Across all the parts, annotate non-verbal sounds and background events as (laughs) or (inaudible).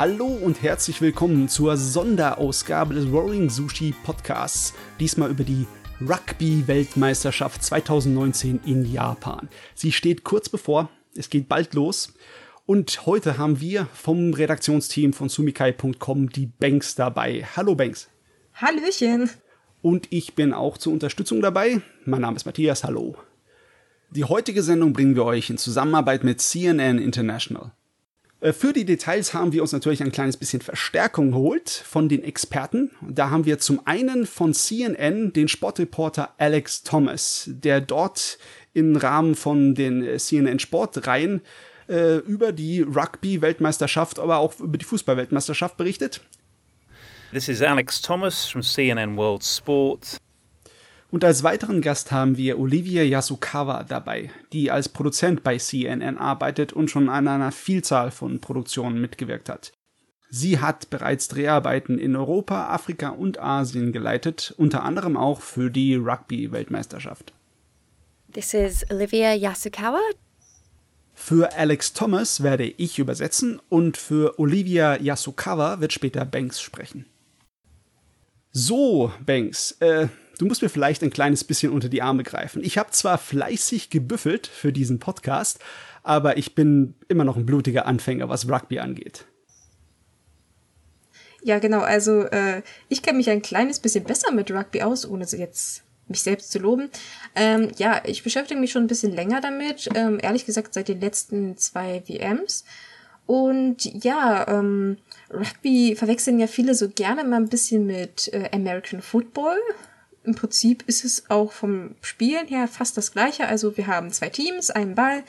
Hallo und herzlich willkommen zur Sonderausgabe des Rolling Sushi Podcasts. Diesmal über die Rugby-Weltmeisterschaft 2019 in Japan. Sie steht kurz bevor, es geht bald los. Und heute haben wir vom Redaktionsteam von sumikai.com die Banks dabei. Hallo Banks. Hallöchen. Und ich bin auch zur Unterstützung dabei. Mein Name ist Matthias, hallo. Die heutige Sendung bringen wir euch in Zusammenarbeit mit CNN International. Äh, für die Details haben wir uns natürlich ein kleines bisschen Verstärkung geholt von den Experten. Da haben wir zum einen von CNN den Sportreporter Alex Thomas, der dort im Rahmen von den äh, CNN Sportreihen äh, über die Rugby-Weltmeisterschaft, aber auch über die Fußball-Weltmeisterschaft berichtet. This is Alex Thomas from CNN World Sport. Und als weiteren Gast haben wir Olivia Yasukawa dabei, die als Produzent bei CNN arbeitet und schon an einer Vielzahl von Produktionen mitgewirkt hat. Sie hat bereits Dreharbeiten in Europa, Afrika und Asien geleitet, unter anderem auch für die Rugby-Weltmeisterschaft. This is Olivia Yasukawa. Für Alex Thomas werde ich übersetzen und für Olivia Yasukawa wird später Banks sprechen. So, Banks, äh, du musst mir vielleicht ein kleines bisschen unter die Arme greifen. Ich habe zwar fleißig gebüffelt für diesen Podcast, aber ich bin immer noch ein blutiger Anfänger, was Rugby angeht. Ja, genau. Also äh, ich kenne mich ein kleines bisschen besser mit Rugby aus, ohne jetzt mich selbst zu loben. Ähm, ja, ich beschäftige mich schon ein bisschen länger damit. Ähm, ehrlich gesagt seit den letzten zwei WMs. Und ja, ähm, Rugby verwechseln ja viele so gerne mal ein bisschen mit äh, American Football im Prinzip ist es auch vom Spielen her fast das gleiche. Also wir haben zwei Teams, einen Ball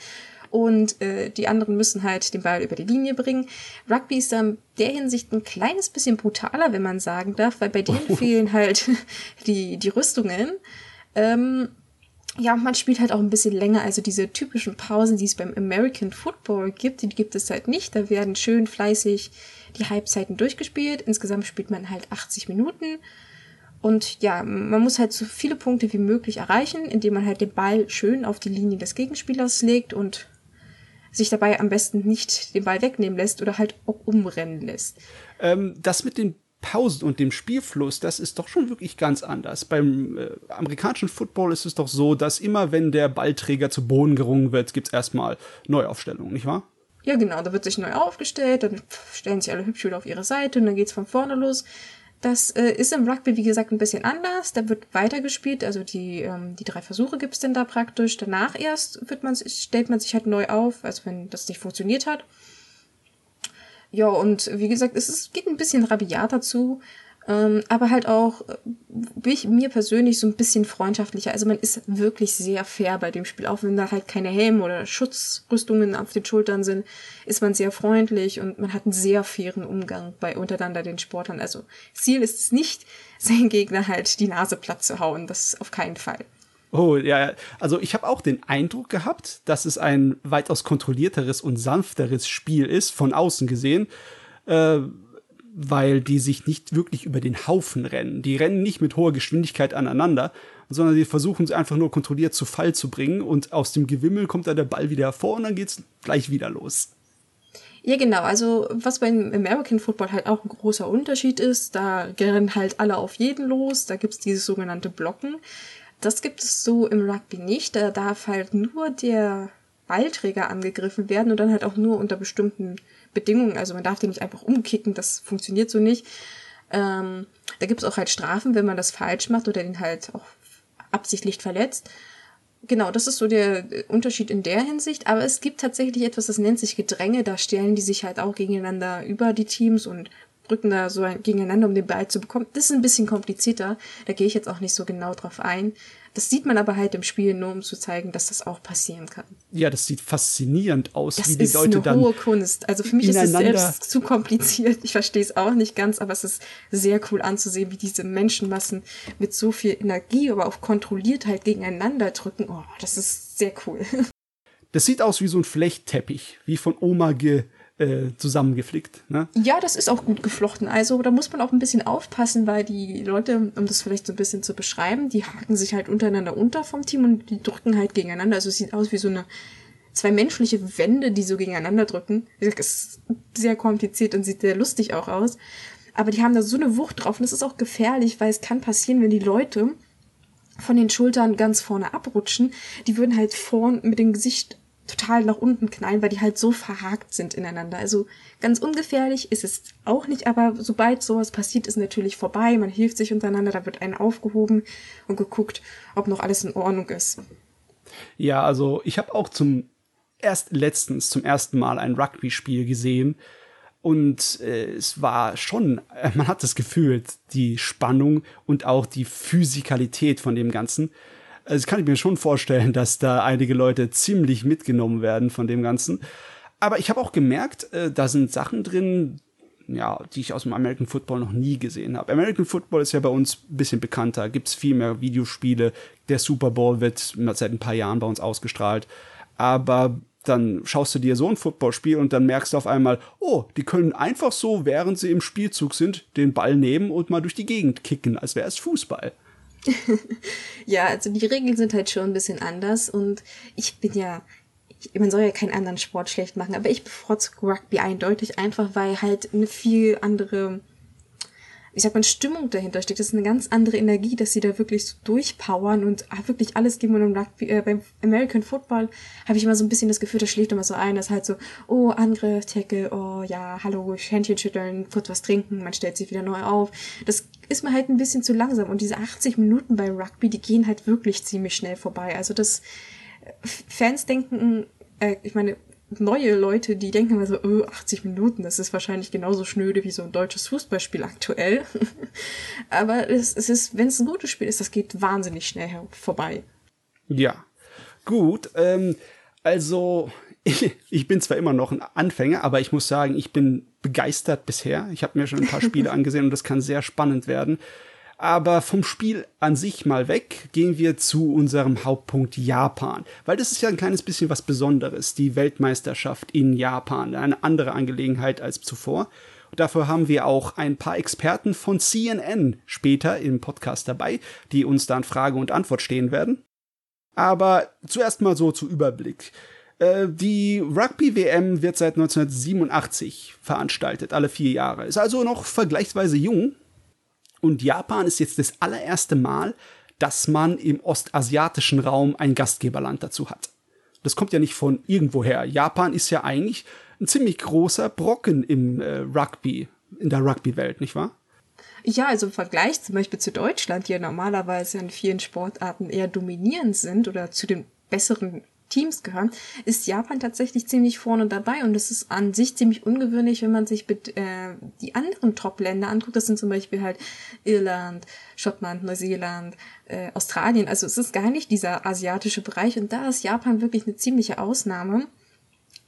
und äh, die anderen müssen halt den Ball über die Linie bringen. Rugby ist dann der Hinsicht ein kleines bisschen brutaler, wenn man sagen darf, weil bei denen (laughs) fehlen halt (laughs) die, die Rüstungen. Ähm, ja, man spielt halt auch ein bisschen länger. Also diese typischen Pausen, die es beim American Football gibt, die gibt es halt nicht. Da werden schön fleißig die Halbzeiten durchgespielt. Insgesamt spielt man halt 80 Minuten. Und ja, man muss halt so viele Punkte wie möglich erreichen, indem man halt den Ball schön auf die Linie des Gegenspielers legt und sich dabei am besten nicht den Ball wegnehmen lässt oder halt auch umrennen lässt. Ähm, das mit den Pausen und dem Spielfluss, das ist doch schon wirklich ganz anders. Beim äh, amerikanischen Football ist es doch so, dass immer wenn der Ballträger zu Boden gerungen wird, gibt's erstmal Neuaufstellungen, nicht wahr? Ja, genau, da wird sich neu aufgestellt, dann stellen sich alle hübsch wieder auf ihre Seite und dann geht's von vorne los. Das äh, ist im Rugby, wie gesagt, ein bisschen anders. Da wird weitergespielt, also die, ähm, die drei Versuche gibt's denn da praktisch. Danach erst wird man, stellt man sich halt neu auf, also wenn das nicht funktioniert hat. Ja, und wie gesagt, es ist, geht ein bisschen rabiater zu. Ähm, aber halt auch äh, mir persönlich so ein bisschen freundschaftlicher. Also man ist wirklich sehr fair bei dem Spiel. Auch wenn da halt keine Helme oder Schutzrüstungen auf den Schultern sind, ist man sehr freundlich und man hat einen sehr fairen Umgang bei untereinander den Sportlern. Also Ziel ist es nicht, (laughs) seinen Gegner halt die Nase platt zu hauen. Das ist auf keinen Fall. Oh, ja, also ich habe auch den Eindruck gehabt, dass es ein weitaus kontrollierteres und sanfteres Spiel ist, von außen gesehen. Äh, weil die sich nicht wirklich über den Haufen rennen. Die rennen nicht mit hoher Geschwindigkeit aneinander, sondern die versuchen es einfach nur kontrolliert zu Fall zu bringen und aus dem Gewimmel kommt dann der Ball wieder hervor und dann geht's gleich wieder los. Ja, genau. Also, was beim American Football halt auch ein großer Unterschied ist, da rennen halt alle auf jeden los. Da gibt's dieses sogenannte Blocken. Das gibt es so im Rugby nicht. Da darf halt nur der Ballträger angegriffen werden und dann halt auch nur unter bestimmten Bedingungen. Also man darf den nicht einfach umkicken, das funktioniert so nicht. Ähm, da gibt es auch halt Strafen, wenn man das falsch macht oder den halt auch absichtlich verletzt. Genau, das ist so der Unterschied in der Hinsicht. Aber es gibt tatsächlich etwas, das nennt sich Gedränge. Da stellen die sich halt auch gegeneinander über die Teams und drücken da so gegeneinander, um den Ball zu bekommen. Das ist ein bisschen komplizierter. Da gehe ich jetzt auch nicht so genau drauf ein. Das sieht man aber halt im Spiel nur, um zu zeigen, dass das auch passieren kann. Ja, das sieht faszinierend aus, das wie die Leute dann. Das ist eine hohe Kunst. Also für mich ist es selbst zu kompliziert. Ich verstehe es auch nicht ganz, aber es ist sehr cool anzusehen, wie diese Menschenmassen mit so viel Energie, aber auch kontrolliert halt gegeneinander drücken. Oh, das ist sehr cool. (laughs) Das sieht aus wie so ein Flechtteppich, wie von Oma ge äh, zusammengeflickt. Ne? Ja, das ist auch gut geflochten. Also da muss man auch ein bisschen aufpassen, weil die Leute, um das vielleicht so ein bisschen zu beschreiben, die haken sich halt untereinander unter vom Team und die drücken halt gegeneinander. Also es sieht aus wie so eine zwei menschliche Wände, die so gegeneinander drücken. Es ist sehr kompliziert und sieht sehr lustig auch aus. Aber die haben da so eine Wucht drauf und das ist auch gefährlich, weil es kann passieren, wenn die Leute von den Schultern ganz vorne abrutschen, die würden halt vorn mit dem Gesicht total nach unten knallen, weil die halt so verhakt sind ineinander. Also ganz ungefährlich ist es auch nicht, aber sobald sowas passiert, ist natürlich vorbei. Man hilft sich untereinander, da wird einen aufgehoben und geguckt, ob noch alles in Ordnung ist. Ja, also ich habe auch zum erst letztens zum ersten Mal ein Rugby-Spiel gesehen und äh, es war schon, man hat das Gefühl, die Spannung und auch die Physikalität von dem Ganzen. Also kann ich mir schon vorstellen, (laughs) dass da einige Leute ziemlich mitgenommen werden von dem Ganzen. Aber ich habe auch gemerkt, äh, da sind Sachen drin, ja, die ich aus dem American Football noch nie gesehen habe. American Football ist ja bei uns ein bisschen bekannter, gibt es viel mehr Videospiele. Der Super Bowl wird seit ein paar Jahren bei uns ausgestrahlt. Aber dann schaust du dir so ein Footballspiel und dann merkst du auf einmal, oh, die können einfach so, während sie im Spielzug sind, den Ball nehmen und mal durch die Gegend kicken, als wäre es Fußball. (laughs) ja, also die Regeln sind halt schon ein bisschen anders und ich bin ja, man soll ja keinen anderen Sport schlecht machen, aber ich bevorzuge Rugby eindeutig einfach, weil halt eine viel andere wie sagt man, Stimmung dahinter steckt. Das ist eine ganz andere Energie, dass sie da wirklich so durchpowern und wirklich alles geben. Und Rugby, äh, beim American Football habe ich immer so ein bisschen das Gefühl, das schlägt immer so ein, das ist halt so, oh, Angriff, Tackle, oh ja, hallo, Händchen schütteln, kurz was trinken, man stellt sich wieder neu auf. Das ist mir halt ein bisschen zu langsam. Und diese 80 Minuten bei Rugby, die gehen halt wirklich ziemlich schnell vorbei. Also das Fans denken, äh, ich meine, neue Leute, die denken immer so, oh, 80 Minuten, das ist wahrscheinlich genauso schnöde wie so ein deutsches Fußballspiel aktuell. (laughs) Aber es, es ist, wenn es ein gutes Spiel ist, das geht wahnsinnig schnell vorbei. Ja, gut. Ähm, also, ich, (laughs) ich bin zwar immer noch ein Anfänger, aber ich muss sagen, ich bin begeistert bisher. Ich habe mir schon ein paar Spiele (laughs) angesehen und das kann sehr spannend werden. Aber vom Spiel an sich mal weg, gehen wir zu unserem Hauptpunkt Japan. Weil das ist ja ein kleines bisschen was Besonderes, die Weltmeisterschaft in Japan. Eine andere Angelegenheit als zuvor. Und dafür haben wir auch ein paar Experten von CNN später im Podcast dabei, die uns dann Frage und Antwort stehen werden. Aber zuerst mal so zu Überblick. Äh, die Rugby-WM wird seit 1987 veranstaltet, alle vier Jahre. Ist also noch vergleichsweise jung, und Japan ist jetzt das allererste Mal, dass man im ostasiatischen Raum ein Gastgeberland dazu hat. Das kommt ja nicht von irgendwoher. Japan ist ja eigentlich ein ziemlich großer Brocken im äh, Rugby, in der Rugby-Welt, nicht wahr? Ja, also im Vergleich zum Beispiel zu Deutschland, die ja normalerweise in vielen Sportarten eher dominierend sind oder zu den besseren Teams gehören, ist Japan tatsächlich ziemlich vorne dabei und das ist an sich ziemlich ungewöhnlich, wenn man sich mit, äh, die anderen Top-Länder anguckt. Das sind zum Beispiel halt Irland, Schottland, Neuseeland, äh, Australien. Also es ist gar nicht dieser asiatische Bereich und da ist Japan wirklich eine ziemliche Ausnahme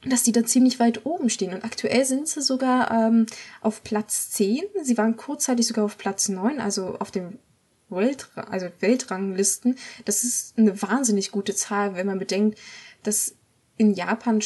dass die da ziemlich weit oben stehen. Und aktuell sind sie sogar ähm, auf Platz 10. Sie waren kurzzeitig sogar auf Platz 9, also auf dem Welt, also Weltranglisten, das ist eine wahnsinnig gute Zahl, wenn man bedenkt, dass in Japan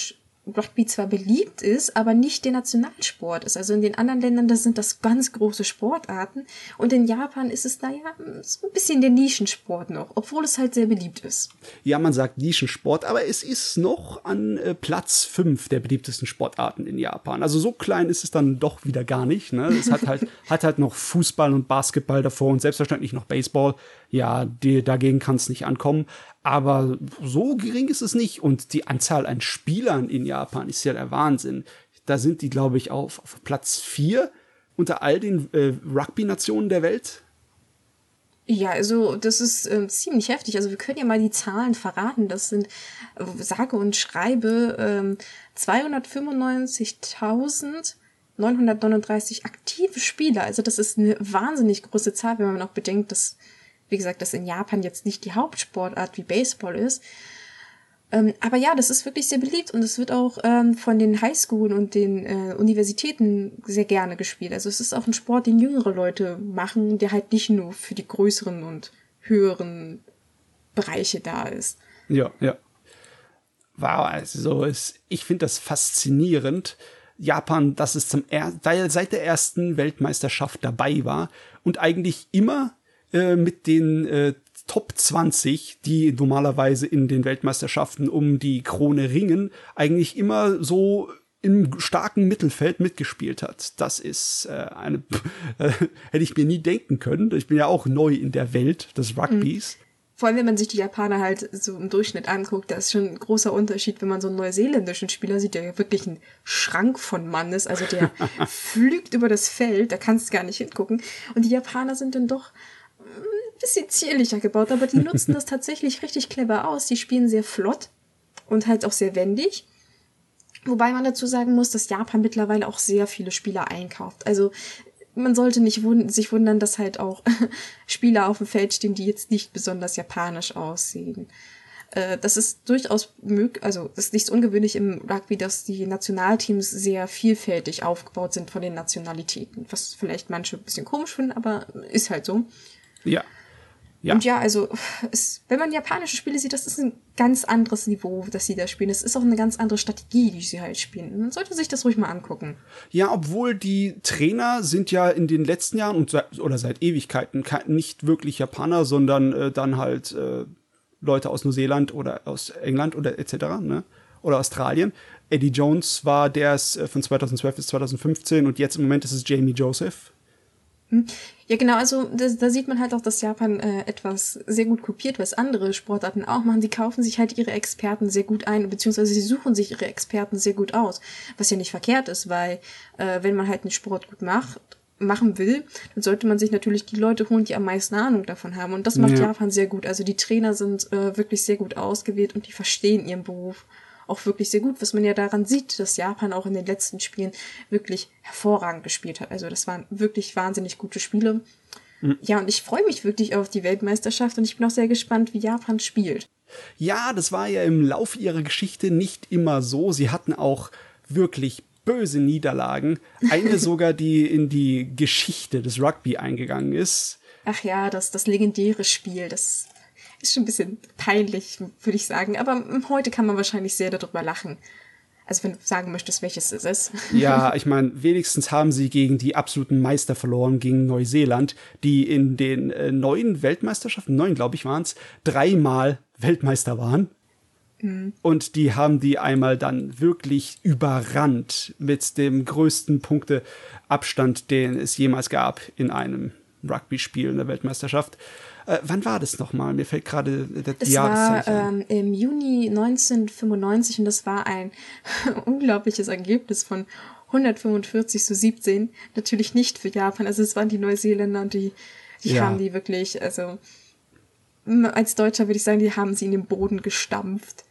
Rugby zwar beliebt ist, aber nicht der Nationalsport ist. Also in den anderen Ländern, das sind das ganz große Sportarten. Und in Japan ist es, naja, so ein bisschen der Nischensport noch, obwohl es halt sehr beliebt ist. Ja, man sagt Nischensport, aber es ist noch an äh, Platz fünf der beliebtesten Sportarten in Japan. Also so klein ist es dann doch wieder gar nicht. Ne? Es hat halt, (laughs) hat halt noch Fußball und Basketball davor und selbstverständlich noch Baseball. Ja, die, dagegen kann es nicht ankommen. Aber so gering ist es nicht. Und die Anzahl an Spielern in Japan ist ja der Wahnsinn. Da sind die, glaube ich, auf, auf Platz vier unter all den äh, Rugby-Nationen der Welt. Ja, also das ist äh, ziemlich heftig. Also wir können ja mal die Zahlen verraten. Das sind äh, sage und schreibe äh, 295.939 aktive Spieler. Also das ist eine wahnsinnig große Zahl, wenn man auch bedenkt, dass wie gesagt, das in Japan jetzt nicht die Hauptsportart wie Baseball ist. Ähm, aber ja, das ist wirklich sehr beliebt und es wird auch ähm, von den Highschoolen und den äh, Universitäten sehr gerne gespielt. Also es ist auch ein Sport, den jüngere Leute machen, der halt nicht nur für die größeren und höheren Bereiche da ist. Ja, ja. Wow, also es, ich finde das faszinierend. Japan, dass es zum er seit der ersten Weltmeisterschaft dabei war und eigentlich immer äh, mit den äh, Top 20, die normalerweise in den Weltmeisterschaften um die Krone ringen, eigentlich immer so im starken Mittelfeld mitgespielt hat. Das ist äh, eine, (laughs) äh, hätte ich mir nie denken können. Ich bin ja auch neu in der Welt des Rugbys. Mhm. Vor allem, wenn man sich die Japaner halt so im Durchschnitt anguckt, da ist schon ein großer Unterschied, wenn man so einen neuseeländischen Spieler sieht, der ja wirklich ein Schrank von Mann ist. Also der (laughs) flügt über das Feld, da kannst du gar nicht hingucken. Und die Japaner sind dann doch ein bisschen zierlicher gebaut, aber die nutzen das tatsächlich richtig clever aus. Die spielen sehr flott und halt auch sehr wendig. Wobei man dazu sagen muss, dass Japan mittlerweile auch sehr viele Spieler einkauft. Also man sollte nicht wund sich wundern, dass halt auch (laughs) Spieler auf dem Feld stehen, die jetzt nicht besonders japanisch aussehen. Äh, das ist durchaus möglich, also das ist nichts ungewöhnlich im Rugby, dass die Nationalteams sehr vielfältig aufgebaut sind von den Nationalitäten. Was vielleicht manche ein bisschen komisch finden, aber ist halt so. Ja. Ja. Und ja, also es, wenn man japanische Spiele sieht, das ist ein ganz anderes Niveau, das sie da spielen. Es ist auch eine ganz andere Strategie, die sie halt spielen. Man sollte sich das ruhig mal angucken. Ja, obwohl die Trainer sind ja in den letzten Jahren und oder seit Ewigkeiten nicht wirklich Japaner, sondern äh, dann halt äh, Leute aus Neuseeland oder aus England oder etc. Ne? Oder Australien. Eddie Jones war der äh, von 2012 bis 2015 und jetzt im Moment ist es Jamie Joseph? Ja, genau, also da, da sieht man halt auch, dass Japan äh, etwas sehr gut kopiert, was andere Sportarten auch machen. Die kaufen sich halt ihre Experten sehr gut ein, beziehungsweise sie suchen sich ihre Experten sehr gut aus, was ja nicht verkehrt ist, weil äh, wenn man halt einen Sport gut macht, machen will, dann sollte man sich natürlich die Leute holen, die am meisten Ahnung davon haben. Und das macht ja. Japan sehr gut. Also die Trainer sind äh, wirklich sehr gut ausgewählt und die verstehen ihren Beruf auch wirklich sehr gut, was man ja daran sieht, dass Japan auch in den letzten Spielen wirklich hervorragend gespielt hat. Also das waren wirklich wahnsinnig gute Spiele. Mhm. Ja, und ich freue mich wirklich auf die Weltmeisterschaft und ich bin auch sehr gespannt, wie Japan spielt. Ja, das war ja im Laufe ihrer Geschichte nicht immer so. Sie hatten auch wirklich böse Niederlagen. Eine (laughs) sogar, die in die Geschichte des Rugby eingegangen ist. Ach ja, das, das legendäre Spiel, das ist schon ein bisschen peinlich, würde ich sagen. Aber heute kann man wahrscheinlich sehr darüber lachen. Also wenn du sagen möchtest, welches es ist. Ja, ich meine, wenigstens haben sie gegen die absoluten Meister verloren, gegen Neuseeland, die in den äh, neuen Weltmeisterschaften, neun glaube ich waren es, dreimal Weltmeister waren. Mhm. Und die haben die einmal dann wirklich überrannt mit dem größten Punkteabstand, den es jemals gab in einem Rugby-Spiel in der Weltmeisterschaft. Äh, wann war das nochmal? Mir fällt gerade das es war ähm, im Juni 1995 und das war ein (laughs) unglaubliches Ergebnis von 145 zu 17. Natürlich nicht für Japan. Also es waren die Neuseeländer und die, die ja. haben die wirklich, also als Deutscher würde ich sagen, die haben sie in den Boden gestampft.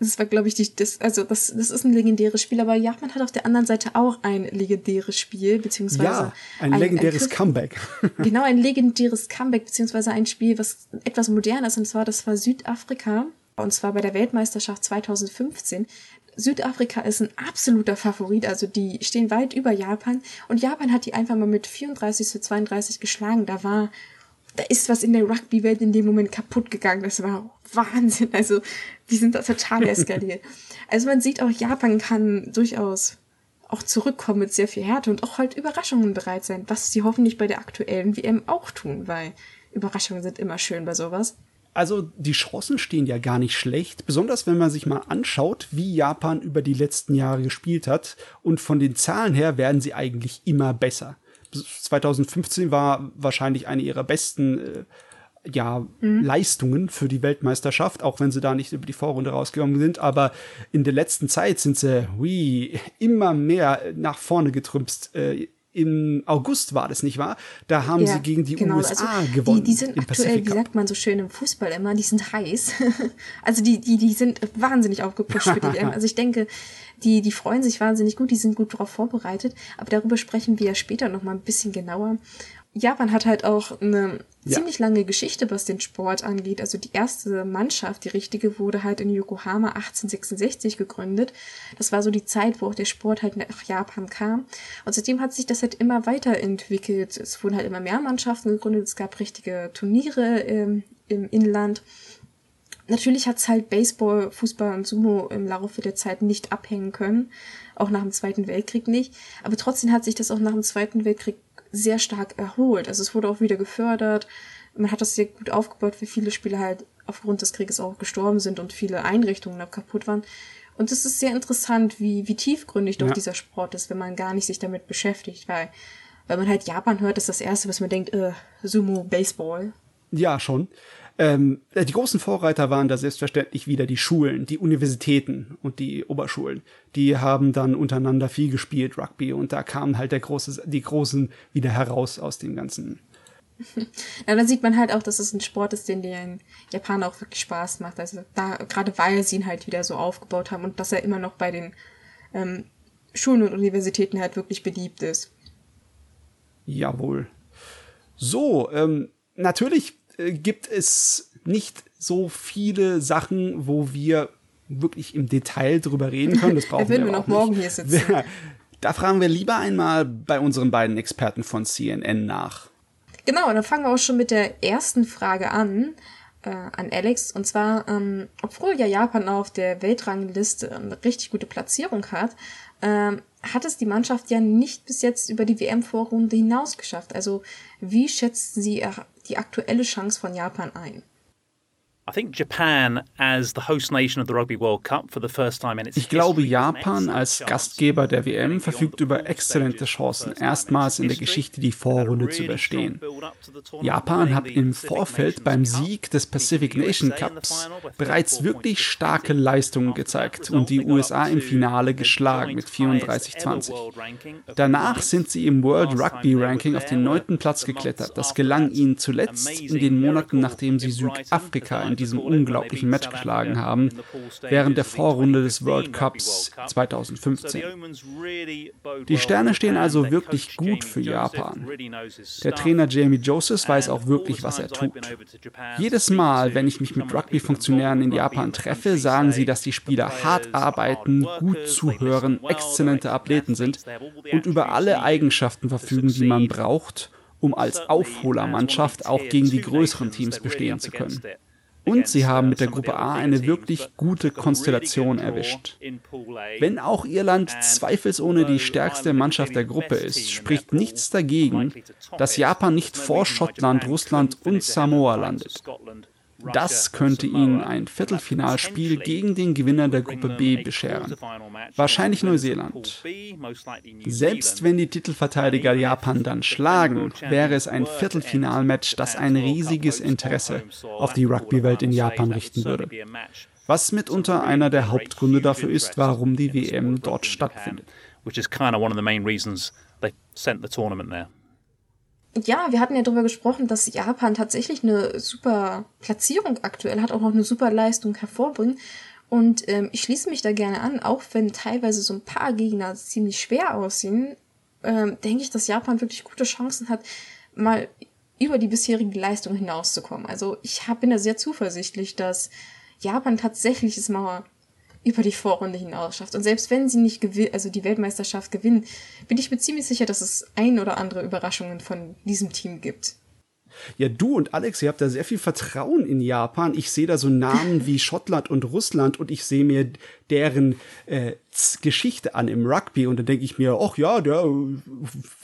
Das war, glaube ich, die, das, also das, das ist ein legendäres Spiel, aber Japan hat auf der anderen Seite auch ein legendäres Spiel, beziehungsweise. Ja, ein, ein legendäres ein Comeback. (laughs) genau, ein legendäres Comeback, beziehungsweise ein Spiel, was etwas modern ist, und zwar, das war Südafrika, und zwar bei der Weltmeisterschaft 2015. Südafrika ist ein absoluter Favorit, also die stehen weit über Japan, und Japan hat die einfach mal mit 34 zu 32 geschlagen. Da war da ist was in der Rugby-Welt in dem Moment kaputt gegangen. Das war Wahnsinn. Also, die sind da total (laughs) eskaliert. also, man sieht auch, Japan kann durchaus auch zurückkommen mit sehr viel Härte und auch halt Überraschungen bereit sein, was sie hoffentlich bei der aktuellen WM auch tun, weil Überraschungen sind immer schön bei sowas. Also die Chancen stehen ja gar nicht schlecht, besonders wenn man sich mal anschaut, wie Japan über die letzten Jahre gespielt hat. Und von den Zahlen her werden sie eigentlich immer besser. 2015 war wahrscheinlich eine ihrer besten äh, ja, mhm. Leistungen für die Weltmeisterschaft, auch wenn sie da nicht über die Vorrunde rausgekommen sind. Aber in der letzten Zeit sind sie hui, immer mehr nach vorne getrümpst. Äh, im August war das, nicht wahr? Da haben ja, sie gegen die genau, USA also gewonnen. Die, die sind aktuell, wie sagt man so schön im Fußball immer, die sind heiß. (laughs) also die, die, die sind wahnsinnig aufgepusht für die (laughs) WM. Also ich denke, die, die freuen sich wahnsinnig gut, die sind gut darauf vorbereitet. Aber darüber sprechen wir ja später nochmal ein bisschen genauer. Japan hat halt auch eine ja. ziemlich lange Geschichte, was den Sport angeht. Also die erste Mannschaft, die richtige, wurde halt in Yokohama 1866 gegründet. Das war so die Zeit, wo auch der Sport halt nach Japan kam. Und seitdem hat sich das halt immer weiterentwickelt. Es wurden halt immer mehr Mannschaften gegründet. Es gab richtige Turniere im, im Inland. Natürlich hat es halt Baseball, Fußball und Sumo im Laufe der Zeit nicht abhängen können. Auch nach dem Zweiten Weltkrieg nicht. Aber trotzdem hat sich das auch nach dem Zweiten Weltkrieg sehr stark erholt. Also es wurde auch wieder gefördert. man hat das sehr gut aufgebaut, wie viele Spieler halt aufgrund des Krieges auch gestorben sind und viele Einrichtungen auch kaputt waren. Und es ist sehr interessant, wie, wie tiefgründig doch Ja. dieser Sport ist, wenn man gar nicht sich damit beschäftigt, weil, wenn man halt Japan hört, ist das erste, was man denkt, äh, Sumo, Baseball. Ja, schon. Ähm, äh, die großen Vorreiter waren da selbstverständlich wieder die Schulen, die Universitäten und die Oberschulen. Die haben dann untereinander viel gespielt, Rugby, und da kamen halt der große, die Großen wieder heraus aus dem Ganzen. (laughs) Ja, dann sieht man halt auch, dass es ein Sport ist, den den Japanern auch wirklich Spaß macht. Also da, gerade weil sie ihn halt wieder so aufgebaut haben und dass er immer noch bei den ähm, Schulen und Universitäten halt wirklich beliebt ist. Jawohl. So, ähm, natürlich äh, gibt es nicht so viele Sachen, wo wir wirklich im Detail drüber reden können. Das (laughs) brauchen Da wir wir noch morgen nicht. hier sitzen. (laughs) Da fragen wir lieber einmal bei unseren beiden Experten von CNN nach. Genau, und dann fangen wir auch schon mit der ersten Frage an, äh, an Alex. Und zwar, ähm, obwohl ja Japan auf der Weltrangliste eine richtig gute Platzierung hat, ähm, hat es die Mannschaft ja nicht bis jetzt über die WM-Vorrunde hinaus geschafft. Also wie schätzen Sie äh, die aktuelle Chance von Japan ein? I think Japan, as the host nation of the Rugby World Cup for the first time in its Ich glaube, Japan als Gastgeber der WM verfügt über exzellente Chancen, erstmals in der Geschichte die Vorrunde zu überstehen. Japan hat im Vorfeld beim Sieg des Pacific Nation Cups bereits 34 wirklich starke 15. Leistungen gezeigt und die USA im Finale geschlagen mit joint highest ever 34-20. world ranking of Danach sind sie im World Rugby Ranking auf den neunten Platz geklettert. Das gelang ihnen zuletzt in den Monaten, nachdem sie Südafrika in diesem unglaublichen Match geschlagen haben, während der Vorrunde des 2015 World Cups World Cup. 2015. So the omens really bode Die Sterne stehen also wirklich gut für Japan. Der. Trainer Jamie Joseph weiß auch wirklich, was er tut. Jedes Mal, wenn ich mich mit Rugby-Funktionären in Japan treffe, sagen sie, dass die Spieler hart arbeiten, gut zuhören, exzellente Athleten sind und über alle Eigenschaften verfügen, die man braucht, um als Aufholermannschaft auch gegen die größeren Teams bestehen zu können. Und sie haben mit der Gruppe A eine wirklich gute Konstellation erwischt. Wenn auch Irland And zweifelsohne die stärkste Mannschaft der Gruppe ist, spricht nichts dagegen, dass. Japan nicht vor Schottland, Russland und Samoa landet. Das könnte ihnen ein Viertelfinalspiel gegen den Gewinner der Gruppe B bescheren. Wahrscheinlich Neuseeland. Selbst wenn die Titelverteidiger Japan dann schlagen, wäre es ein Viertelfinalmatch, das ein riesiges Interesse auf die Rugby-Welt in Japan richten würde. Was mitunter einer der Hauptgründe dafür ist, warum die WM dort stattfindet. Ja, wir hatten ja darüber gesprochen, dass Japan tatsächlich eine super Platzierung aktuell hat, auch noch eine super Leistung hervorbringt. Und ähm, ich schließe mich da gerne an, auch wenn teilweise so ein paar Gegner ziemlich schwer aussehen, ähm, denke ich, dass Japan wirklich gute Chancen hat, mal über die bisherige Leistung hinauszukommen. Also ich hab, bin da sehr zuversichtlich, dass Japan tatsächlich es mal über die Vorrunde hinaus schafft. Und selbst wenn sie nicht gewinnt, also die Weltmeisterschaft gewinnen, bin ich mir ziemlich sicher, dass es ein oder andere Überraschungen von diesem Team gibt. Ja, du und Alex, ihr habt da sehr viel Vertrauen in Japan. Ich sehe da so Namen (laughs) wie Schottland und Russland und ich sehe mir deren äh, Geschichte an im Rugby und dann denke ich mir, ach ja, der,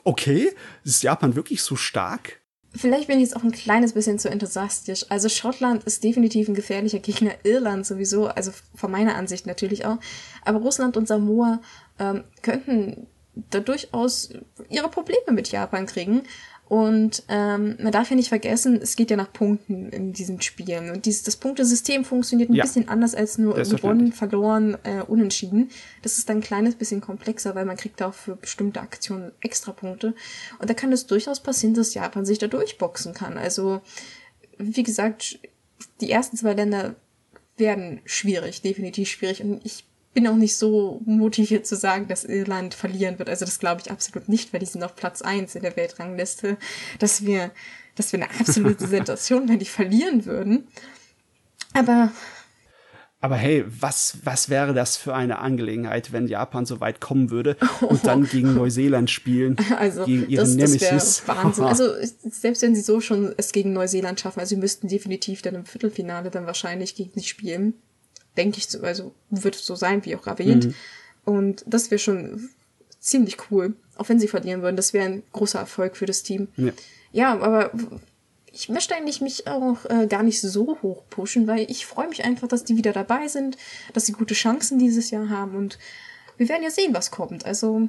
okay, ist Japan wirklich so stark? Vielleicht bin ich jetzt auch ein kleines bisschen zu enthusiastisch. Also Schottland ist definitiv ein gefährlicher Gegner, (laughs) Irland sowieso, also von meiner Ansicht natürlich auch. Aber Russland und Samoa ähm, könnten da durchaus ihre Probleme mit Japan kriegen. Und ähm, man darf ja nicht vergessen, es geht ja nach Punkten in diesen Spielen. Und dieses, das Punktesystem funktioniert ein Ja. bisschen anders als nur gewonnen, verloren, äh, unentschieden. Das ist dann ein kleines bisschen komplexer, weil man kriegt auch für bestimmte Aktionen extra Punkte. Und da kann es durchaus passieren, dass Japan sich da durchboxen kann. Also, wie gesagt, die ersten zwei Länder werden schwierig, definitiv schwierig. Und ich bin auch nicht so motiviert zu sagen, dass Irland verlieren wird. Also das glaube ich absolut nicht, weil die sind auf Platz eins in der Weltrangliste. Dass wir, dass wir eine absolute (laughs) Sensation, wenn die verlieren würden. Aber Aber hey, was, was wäre das für eine Angelegenheit, wenn Japan so weit kommen würde und dann (laughs) gegen Neuseeland spielen, Also, gegen ihren das, das Nemesis? Wahnsinn. (laughs) Also, selbst wenn sie so schon es gegen Neuseeland schaffen, also sie müssten definitiv dann im Viertelfinale dann wahrscheinlich gegen sie spielen. Denke ich, so, also wird es so sein, wie auch erwähnt. Und das wäre schon ziemlich cool. Auch wenn sie verlieren würden, das wäre ein großer Erfolg für das Team. Ja. Ja, aber ich möchte eigentlich mich auch äh, gar nicht so hoch pushen, weil ich freue mich einfach, dass die wieder dabei sind, dass sie gute Chancen dieses Jahr haben und wir werden ja sehen, was kommt. Also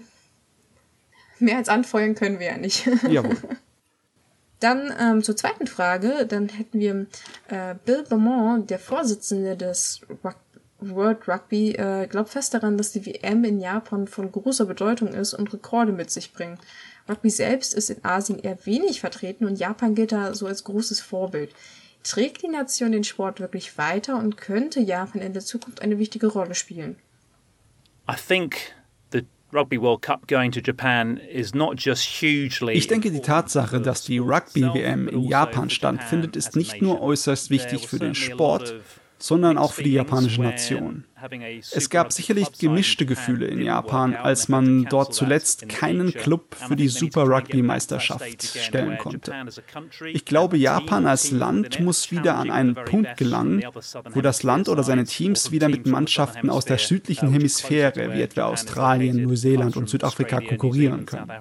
mehr als anfeuern können wir ja nicht. Jawohl. (laughs) Dann ähm, zur zweiten Frage. Dann hätten wir äh, Bill Beaumont, der Vorsitzende des Rug World Rugby, äh, glaubt fest daran, dass die WM in Japan von großer Bedeutung ist und Rekorde mit sich bringt. Rugby selbst ist in Asien eher wenig vertreten und Japan gilt da so als großes Vorbild. Trägt die Nation den Sport wirklich weiter und könnte Japan in der Zukunft eine wichtige Rolle spielen? I think Ich denke, die Tatsache, dass die Rugby-WM in Japan stattfindet, ist nicht nur äußerst wichtig für den Sport, sondern auch für die japanische Nation. Es gab sicherlich gemischte Gefühle in Japan, als man dort zuletzt keinen Club für die Super Rugby-Meisterschaft stellen konnte. Ich glaube, Japan als Land muss wieder an einen Punkt gelangen, wo das Land oder seine Teams wieder mit Mannschaften aus der südlichen Hemisphäre, wie etwa Australien, Neuseeland und Südafrika, konkurrieren können.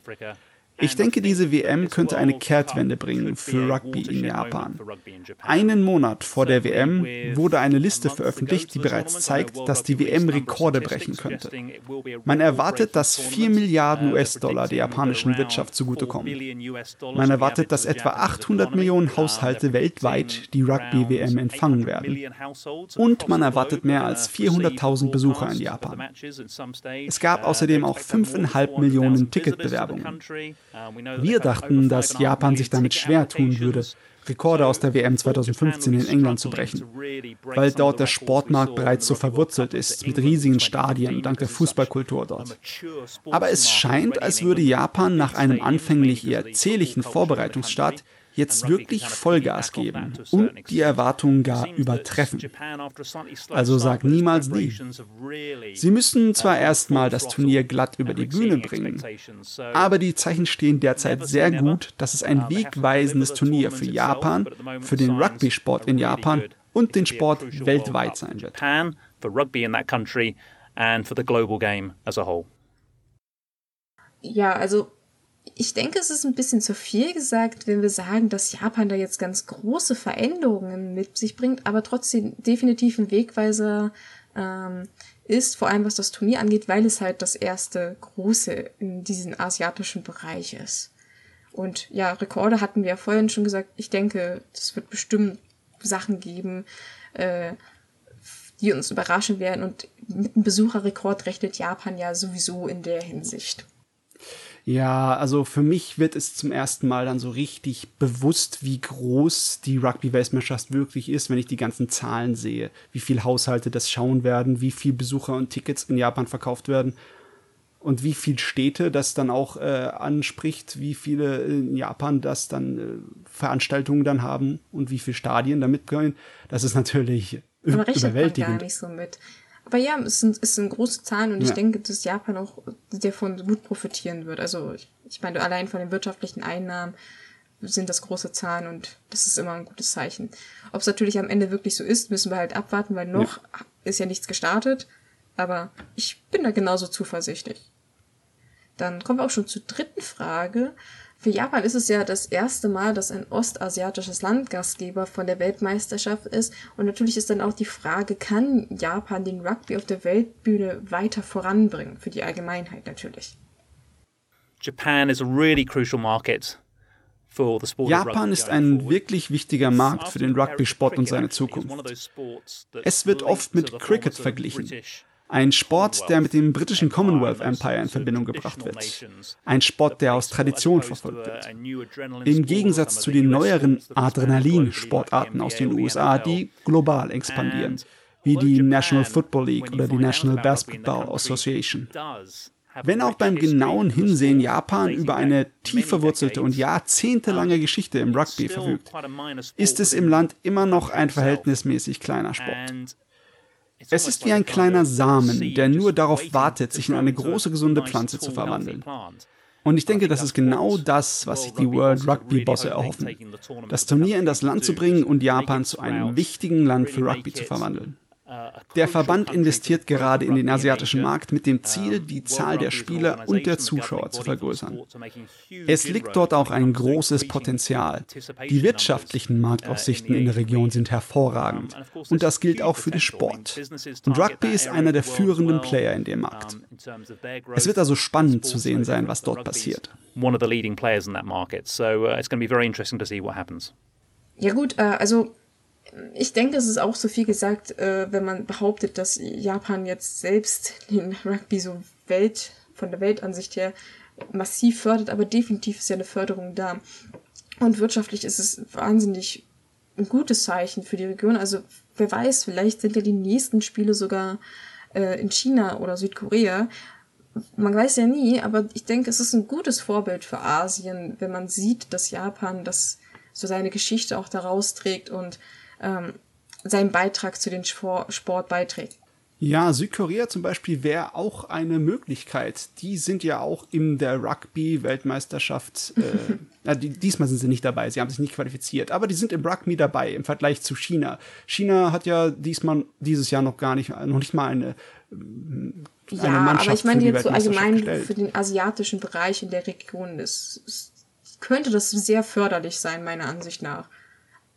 Ich denke, diese WM könnte eine Kehrtwende bringen für Rugby in Japan. Einen Monat vor der WM wurde eine Liste veröffentlicht, die bereits zeigt, dass die WM Rekorde brechen könnte. Man erwartet, dass 4 Milliarden US-Dollar der japanischen Wirtschaft zugutekommen. Man erwartet, dass etwa 800 Millionen Haushalte weltweit die Rugby-WM empfangen werden. Und man erwartet mehr als 400.000 Besucher in Japan. Es gab außerdem auch 5,5 Millionen Ticketbewerbungen. Wir dachten, dass Japan sich damit schwer tun würde, Rekorde aus der WM 2015 in England zu brechen, weil dort der Sportmarkt bereits so verwurzelt ist mit riesigen Stadien dank der Fußballkultur dort. Aber es scheint, als würde Japan nach einem anfänglich eher zählichen Vorbereitungsstart jetzt wirklich Vollgas geben und die Erwartungen gar übertreffen. Also sag niemals nie. Sie müssen zwar erstmal das Turnier glatt über die Bühne bringen, aber die Zeichen stehen derzeit sehr gut, dass es ein wegweisendes Turnier für Japan, für den Rugby-Sport in Japan und den Sport weltweit sein wird. Ja, also ich denke, es ist ein bisschen zu viel gesagt, wenn wir sagen, dass Japan da jetzt ganz große Veränderungen mit sich bringt, aber trotzdem definitiv ein Wegweiser ähm, ist, vor allem was das Turnier angeht, weil es halt das erste große in diesem asiatischen Bereich ist. Und ja, Rekorde hatten wir ja vorhin schon gesagt. Ich denke, es wird bestimmt Sachen geben, äh, die uns überraschen werden. Und mit einem Besucherrekord rechnet Japan ja sowieso in der Hinsicht. Ja, also für mich wird es zum ersten Mal dann so richtig bewusst, wie groß die Rugby-Weltmeisterschaft wirklich ist, wenn ich die ganzen Zahlen sehe. Wie viele Haushalte das schauen werden, wie viele Besucher und Tickets in Japan verkauft werden und wie viele Städte das dann auch äh, anspricht, wie viele in Japan das dann äh, Veranstaltungen dann haben und wie viele Stadien damit gehen. Das ist natürlich überwältigend. Man gar nicht so mit. Aber ja, es sind, es sind große Zahlen und ja. ich denke, dass Japan auch davon gut profitieren wird. Also ich, ich meine, allein von den wirtschaftlichen Einnahmen sind das große Zahlen und das ist immer ein gutes Zeichen. Ob es natürlich am Ende wirklich so ist, müssen wir halt abwarten, weil noch ja. ist ja nichts gestartet. Aber ich bin da genauso zuversichtlich. Dann kommen wir auch schon zur dritten Frage. Für Japan ist es ja das erste Mal, dass ein ostasiatisches Land Gastgeber von der Weltmeisterschaft ist. Und natürlich ist dann auch die Frage, kann Japan den Rugby auf der Weltbühne weiter voranbringen? Für die Allgemeinheit natürlich. Japan is a really crucial market Japan ist ein wirklich wichtiger Markt für den Rugby-Sport und seine Zukunft. Es wird oft mit Cricket verglichen. Ein Sport, der mit dem britischen Commonwealth Empire in Verbindung gebracht wird. Ein Sport, der aus Tradition verfolgt wird. Im Gegensatz zu den neueren Adrenalin-Sportarten aus den USA, die global expandieren, wie die National Football League oder die National Basketball Association. Wenn auch beim genauen Hinsehen Japan über eine tief verwurzelte und jahrzehntelange Geschichte im Rugby verfügt, ist es im Land immer noch ein verhältnismäßig kleiner Sport. Es ist wie ein kleiner Samen, der nur darauf wartet, sich in eine große, gesunde Pflanze zu verwandeln. Und ich denke, das ist genau das, was sich die World Rugby-Bosse erhoffen. Das Turnier in das Land zu bringen und Japan zu einem wichtigen Land für Rugby zu verwandeln. Der Verband investiert gerade in den asiatischen Markt mit dem Ziel, die Zahl der Spieler und der Zuschauer zu vergrößern. Es liegt dort auch ein großes Potenzial. Die wirtschaftlichen Marktaussichten in der Region sind hervorragend. Und das gilt auch für den Sport. Und Rugby ist einer der führenden Player in dem Markt. Es wird also spannend zu sehen sein, was dort passiert. Ja gut, äh, also ich denke, es ist auch so viel gesagt, äh, wenn man behauptet, dass Japan jetzt selbst (laughs) den Rugby so Welt, von der Weltansicht her massiv fördert, aber definitiv ist ja eine Förderung da. Und wirtschaftlich ist es wahnsinnig ein gutes Zeichen für die Region. Also wer weiß, vielleicht sind ja die nächsten Spiele sogar äh, in China oder Südkorea. Man weiß ja nie, aber ich denke, es ist ein gutes Vorbild für Asien, wenn man sieht, dass Japan das so seine Geschichte auch daraus trägt und ähm, seinen Beitrag zu den Sport beiträgt. Ja, Südkorea zum Beispiel wäre auch eine Möglichkeit. Die sind ja auch in der Rugby-Weltmeisterschaft. Äh, (laughs) die, diesmal sind sie nicht dabei, sie haben sich nicht qualifiziert, aber die sind im Rugby dabei im Vergleich zu China. China hat ja diesmal dieses Jahr noch gar nicht, noch nicht mal eine eine ja, Mannschaft aber ich meine jetzt so allgemein für den asiatischen Bereich in der Region ist, ist, könnte das sehr förderlich sein, meiner Ansicht nach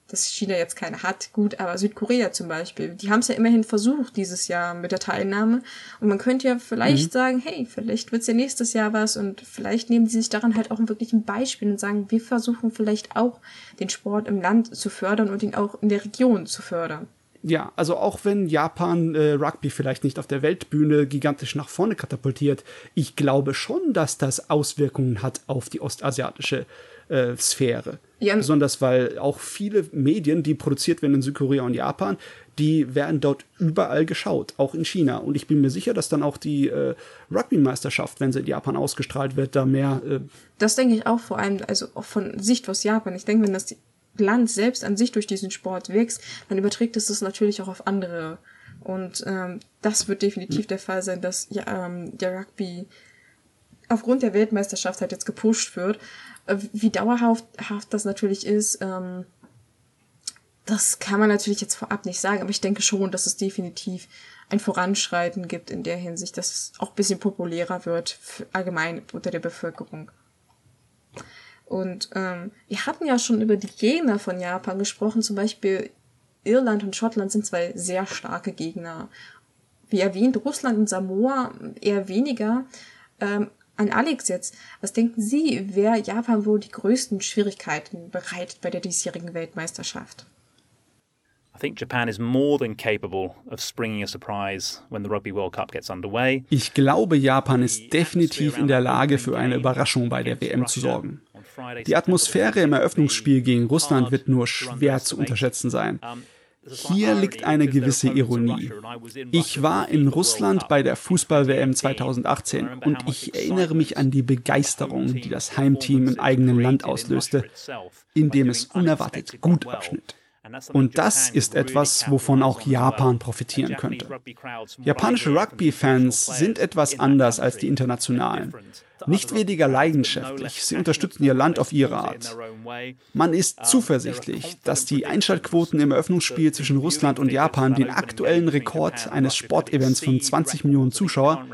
dass China jetzt keine hat. Gut, aber Südkorea zum Beispiel, die haben es ja immerhin versucht dieses Jahr mit der Teilnahme. Und man könnte ja vielleicht mhm. sagen, hey, vielleicht wird's ja nächstes Jahr was und vielleicht nehmen die sich daran halt auch wirklich ein Beispiel und sagen, wir versuchen vielleicht auch den Sport im Land zu fördern und ihn auch in der Region zu fördern. Ja, also auch wenn Japan äh, Rugby vielleicht nicht auf der Weltbühne gigantisch nach vorne katapultiert, ich glaube schon, dass das Auswirkungen hat auf die ostasiatische äh, Sphäre. Ja. Besonders weil auch viele Medien, die produziert werden in Südkorea und Japan, die werden dort überall geschaut, auch in China. Und ich bin mir sicher, dass dann auch die äh, Rugby-Meisterschaft, wenn sie in Japan ausgestrahlt wird, da mehr. Äh das denke ich auch vor allem, also auch von Sicht aus Japan. Ich denke, wenn das Land selbst an sich durch diesen Sport wächst, dann überträgt es das natürlich auch auf andere. Und ähm, das wird definitiv der Fall sein, dass ja, ähm, der Rugby aufgrund der Weltmeisterschaft halt jetzt gepusht wird. Wie dauerhaft das natürlich ist, ähm, das kann man natürlich jetzt vorab nicht sagen, aber ich denke schon, dass es definitiv ein Voranschreiten gibt in der Hinsicht, dass es auch ein bisschen populärer wird, allgemein unter der Bevölkerung. Und ähm, wir hatten ja schon über die Gegner von Japan gesprochen, zum Beispiel Irland und Schottland sind zwei sehr starke Gegner. Wie erwähnt, Russland und Samoa eher weniger. Ähm, an Alex jetzt, was denken Sie, wer Japan wohl die größten Schwierigkeiten bereitet bei der diesjährigen Weltmeisterschaft? I think Japan is more than capable of springing a surprise when the Rugby World Cup gets underway. Ich glaube, Japan ist definitiv in der Lage, für eine Überraschung bei der WM zu sorgen. Die Atmosphäre im Eröffnungsspiel gegen Russland wird nur schwer zu unterschätzen sein. Hier liegt eine gewisse Ironie. Ich war in Russland bei der Fußball-WM 2018 und ich erinnere mich an die Begeisterung, die das Heimteam im eigenen Land auslöste, indem es unerwartet gut abschnitt. Und das ist etwas, wovon auch Japan profitieren könnte. Japanische Rugby-Fans sind etwas anders als die internationalen. Nicht weniger leidenschaftlich, sie unterstützen ihr Land auf ihre Art. Man ist zuversichtlich, dass die Einschaltquoten im Eröffnungsspiel zwischen Russland und Japan den aktuellen Rekord eines Sportevents von 20 Millionen Zuschauer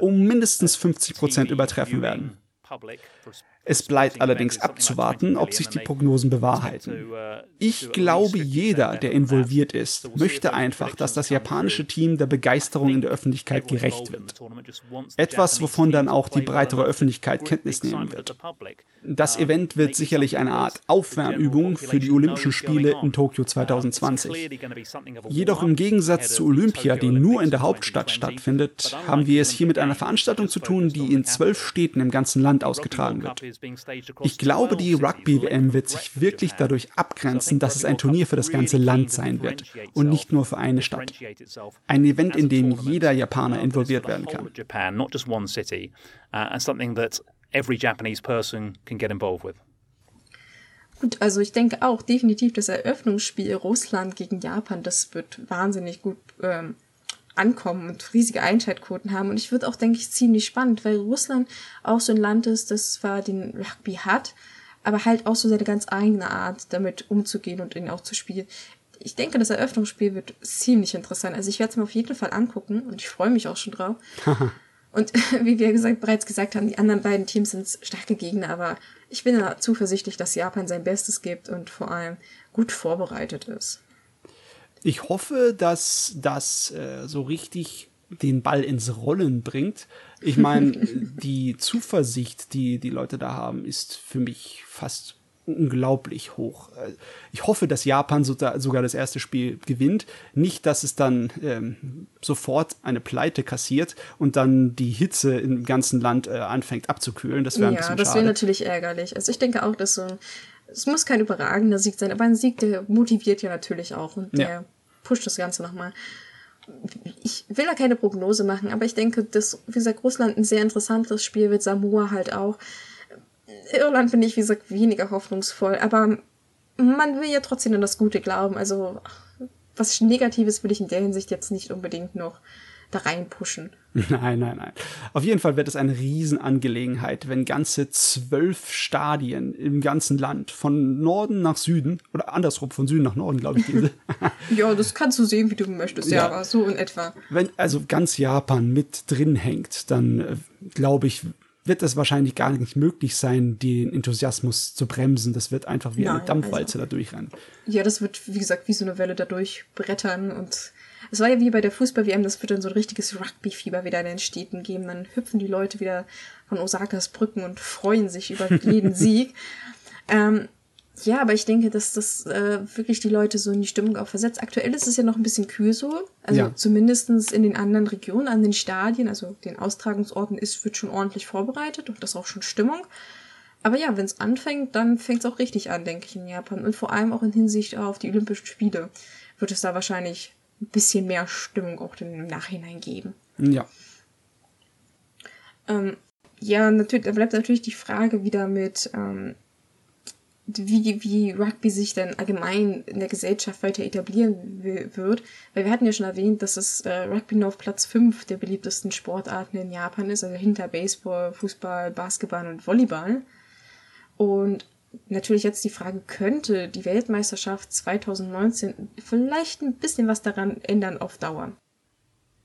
um mindestens 50 Prozent übertreffen werden. Es bleibt allerdings abzuwarten, ob sich die Prognosen bewahrheiten. Ich glaube, jeder, der involviert ist, möchte einfach, dass das japanische Team der Begeisterung in der Öffentlichkeit gerecht wird. Etwas, wovon dann auch die breitere Öffentlichkeit Kenntnis nehmen wird. Das Event wird sicherlich eine Art Aufwärmübung für die Olympischen Spiele in Tokio 2020. Jedoch im Gegensatz zu Olympia, die nur in der Hauptstadt stattfindet, haben wir es hier mit einer Veranstaltung zu tun, die in zwölf Städten im ganzen Land ausgetragen wird. Ich glaube, die Rugby-WM wird sich wirklich dadurch abgrenzen, dass es ein Turnier für das ganze Land sein wird und nicht nur für eine Stadt. Ein Event, in dem jeder Japaner involviert werden kann. Gut, also ich denke auch definitiv das Eröffnungsspiel Russland gegen Japan, das wird wahnsinnig gut ähm, ankommen und riesige Einschaltquoten haben. Und ich würde auch, denke ich, ziemlich spannend, weil Russland auch so ein Land ist, das zwar den Rugby hat, aber halt auch so seine ganz eigene Art, damit umzugehen und ihn auch zu spielen. ich denke, das Eröffnungsspiel wird ziemlich interessant. Also ich werde es mir auf jeden Fall angucken und ich freue mich auch schon drauf. (laughs) und (laughs) wie wir gesagt, bereits gesagt haben, die anderen beiden Teams sind starke Gegner, aber ich bin ja zuversichtlich, dass Japan sein Bestes gibt und vor allem gut vorbereitet ist. Ich hoffe, dass das äh, so richtig den Ball ins Rollen bringt. Ich meine, (laughs) die Zuversicht, die die Leute da haben, ist für mich fast unglaublich hoch. Äh, ich hoffe, dass Japan sogar das erste Spiel gewinnt. Nicht, dass es dann ähm, sofort eine Pleite kassiert und dann die Hitze im ganzen Land äh, anfängt abzukühlen. Das wäre ein ja, bisschen schade. Ja, das wäre natürlich ärgerlich. Also ich denke auch, dass so ein, es muss kein überragender Sieg sein, aber ein Sieg, der motiviert ja natürlich auch und der ja. pusht das Ganze nochmal ich will da keine Prognose machen, aber ich denke, dass, wie gesagt, Russland ein sehr interessantes Spiel wird, Samoa halt auch. Irland bin ich, wie gesagt, weniger hoffnungsvoll, aber man will ja trotzdem an das Gute glauben. Also, was Negatives will ich in der Hinsicht jetzt nicht unbedingt noch da reinpushen. (laughs) Nein, nein, nein. Auf jeden Fall wird es eine Riesenangelegenheit, wenn ganze zwölf Stadien im ganzen Land von Norden nach Süden oder andersrum von Süden nach Norden, glaube ich, diese. (laughs) ja, das kannst du sehen, wie du möchtest, ja, ja so in etwa. Wenn also ganz Japan mit drin hängt, dann äh, glaube ich, wird es wahrscheinlich gar nicht möglich sein, den Enthusiasmus zu bremsen. Das wird einfach wie Nein, eine Dampfwalze also, da durchrennen. Ja, das wird, wie gesagt, wie so eine Welle da durchbrettern und es war ja wie bei der Fußball-WM, das wird dann so ein richtiges Rugby-Fieber wieder in den Städten geben. Dann hüpfen die Leute wieder von Osakas Brücken und freuen sich über jeden (laughs) Sieg. Ähm, ja, aber ich denke, dass das äh, wirklich die Leute so in die Stimmung auch versetzt. Aktuell ist es ja noch ein bisschen kühl so. Also ja. zumindestens in den anderen Regionen, an den Stadien, also den Austragungsorten ist, wird schon ordentlich vorbereitet und das ist auch schon Stimmung. Aber ja, wenn es anfängt, dann fängt es auch richtig an, denke ich, in Japan. Und vor allem auch in Hinsicht auf die Olympischen Spiele wird es da wahrscheinlich ein bisschen mehr Stimmung auch im Nachhinein geben. Ja. Ähm, ja, natürlich, da bleibt natürlich die Frage wieder mit, ähm, wie, wie Rugby sich dann allgemein in der Gesellschaft weiter etablieren wird. Weil wir hatten ja schon erwähnt, dass es äh, Rugby nur auf Platz 5 der beliebtesten Sportarten in Japan ist, also hinter Baseball, Fußball, Basketball und Volleyball. Und natürlich jetzt die Frage, könnte die Weltmeisterschaft 2019 vielleicht ein bisschen was daran ändern auf Dauer?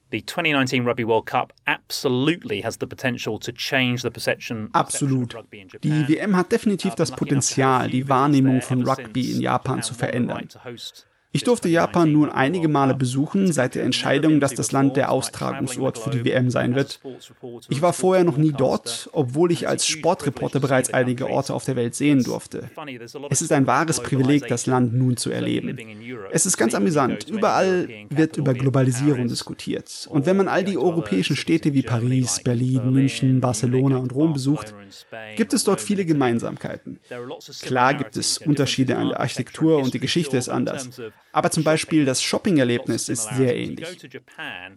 The 2019 Rugby World Cup absolutely has the potential to change the perception Absolut. Die WM hat definitiv das Potenzial, die Wahrnehmung von Rugby in Japan zu verändern. Ich durfte Japan nun einige Male besuchen, seit der Entscheidung, dass das Land der Austragungsort für die WM sein wird. Ich war vorher noch nie dort, obwohl ich als Sportreporter bereits einige Orte auf der Welt sehen durfte. Es ist ein wahres Privileg, das Land nun zu erleben. Es ist ganz amüsant. Überall wird über Globalisierung diskutiert. Und wenn man all die europäischen Städte wie Paris, Berlin, München, Barcelona und Rom besucht, gibt es dort viele Gemeinsamkeiten. Klar gibt es Unterschiede an der Architektur und die Geschichte ist anders. Aber zum Beispiel das Shopping-Erlebnis ist sehr ähnlich.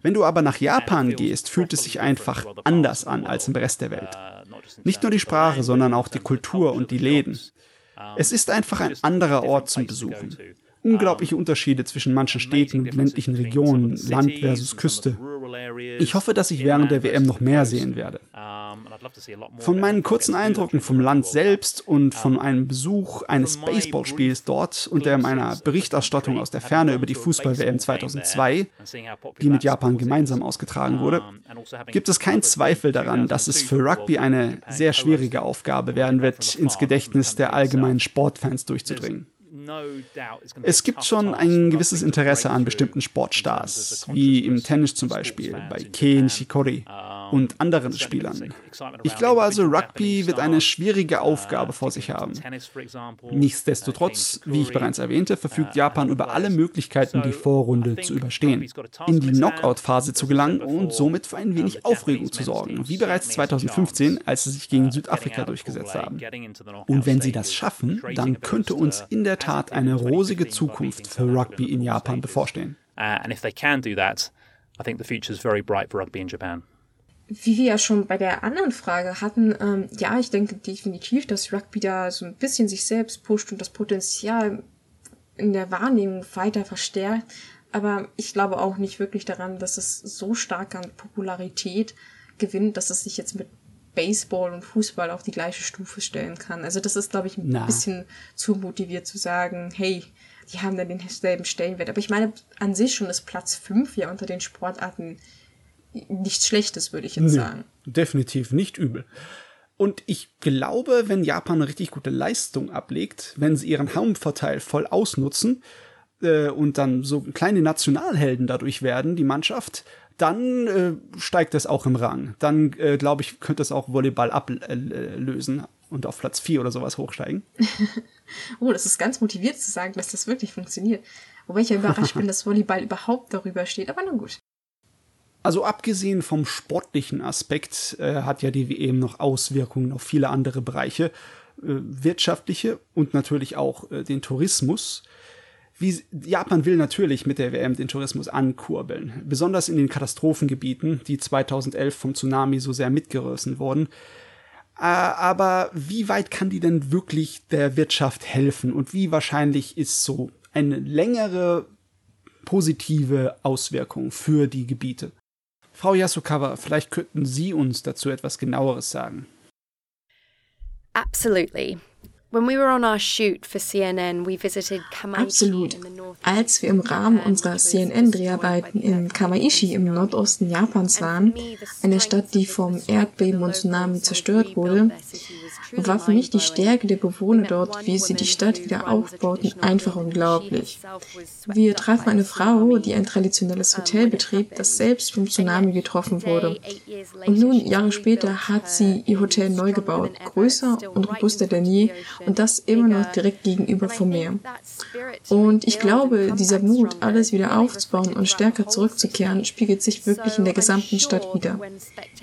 Wenn du aber nach Japan gehst, fühlt es sich einfach anders an als im Rest der Welt. Nicht nur die Sprache, sondern auch die Kultur und die Läden. Es ist einfach ein anderer Ort zum Besuchen unglaubliche Unterschiede zwischen manchen Städten und ländlichen Regionen, Land versus Küste. Ich hoffe, dass ich während der WM noch mehr sehen werde. Von meinen kurzen Eindrücken vom Land selbst und von einem Besuch eines Baseballspiels dort und der meiner Berichterstattung aus der Ferne über die Fußball-WM 2002, die mit Japan gemeinsam ausgetragen wurde, also gibt es keinen Zweifel daran, dass es für Rugby eine sehr schwierige Aufgabe werden wird, ins Gedächtnis der allgemeinen Sportfans durchzudringen. Es gibt schon ein gewisses Interesse an bestimmten Sportstars, wie im Tennis zum Beispiel, bei Kei Nishikori und anderen Spielern. Ich glaube also, Rugby wird eine schwierige Aufgabe vor sich haben. Nichtsdestotrotz, wie ich bereits erwähnte, verfügt Japan über alle Möglichkeiten, die Vorrunde zu überstehen, in die Knockout-Phase zu gelangen und somit für ein wenig Aufregung zu sorgen, wie bereits 2015, als sie sich gegen Südafrika durchgesetzt haben. Und wenn sie das schaffen, dann könnte uns in der Tat eine rosige Zukunft für Rugby in Japan bevorstehen. Uh, and if they can do that, I think the future is very bright for rugby in Japan wie wir ja schon bei der anderen Frage hatten, ähm, ja, ich denke definitiv, dass Rugby da so ein bisschen sich selbst pusht und das Potenzial in der Wahrnehmung weiter verstärkt. Aber ich glaube auch nicht wirklich daran, dass es so stark an Popularität gewinnt, dass es sich jetzt mit Baseball und Fußball auf die gleiche Stufe stellen kann. Also das ist, glaube ich, ein Na. bisschen zu motiviert zu sagen, hey, die haben dann denselben Stellenwert. Aber ich meine, an sich schon ist Platz 5 ja unter den Sportarten nichts Schlechtes, würde ich jetzt Nö, sagen. definitiv nicht übel. Und ich glaube, wenn Japan eine richtig gute Leistung ablegt, wenn sie ihren Heimvorteil voll ausnutzen äh, und dann so kleine Nationalhelden dadurch werden, die Mannschaft, dann äh, steigt es auch im Rang. Dann, äh, glaube ich, könnte es auch Volleyball ablösen und auf Platz 4 oder sowas hochsteigen. (laughs) Oh, das ist ganz motiviert zu sagen, dass das wirklich funktioniert. Wobei ich ja überrascht (laughs) bin, dass Volleyball überhaupt darüber steht. Aber nun gut. Also abgesehen vom sportlichen Aspekt äh, hat ja die WM noch Auswirkungen auf viele andere Bereiche, äh, wirtschaftliche und natürlich auch äh, den Tourismus. Wie, Japan will natürlich mit der WM den Tourismus ankurbeln, besonders in den Katastrophengebieten, die 2011 vom Tsunami so sehr mitgerissen wurden. Aber wie weit kann die denn wirklich der Wirtschaft helfen und wie wahrscheinlich ist so eine längere positive Auswirkung für die Gebiete? Frau Yasukawa, vielleicht könnten Sie uns dazu etwas genaueres sagen. Absolutely. When we were on our shoot for CNN, we visited Kamaishi Absolut. Als wir im Rahmen unserer CNN-Dreharbeiten in Kamaishi im Nordosten Japans waren, eine Stadt, die vom Erdbeben und Tsunami zerstört wurde, war für mich die Stärke der Bewohner dort, wie sie die Stadt wieder aufbauten, einfach unglaublich. Wir trafen eine Frau, die ein traditionelles Hotel betrieb, das selbst vom Tsunami getroffen wurde. Und nun, Jahre später, hat sie ihr Hotel neu gebaut, größer und robuster denn je und das immer noch direkt gegenüber vom Meer. Und ich glaube, dieser Mut, alles wieder aufzubauen und stärker zurückzukehren, spiegelt sich wirklich in der gesamten Stadt wider.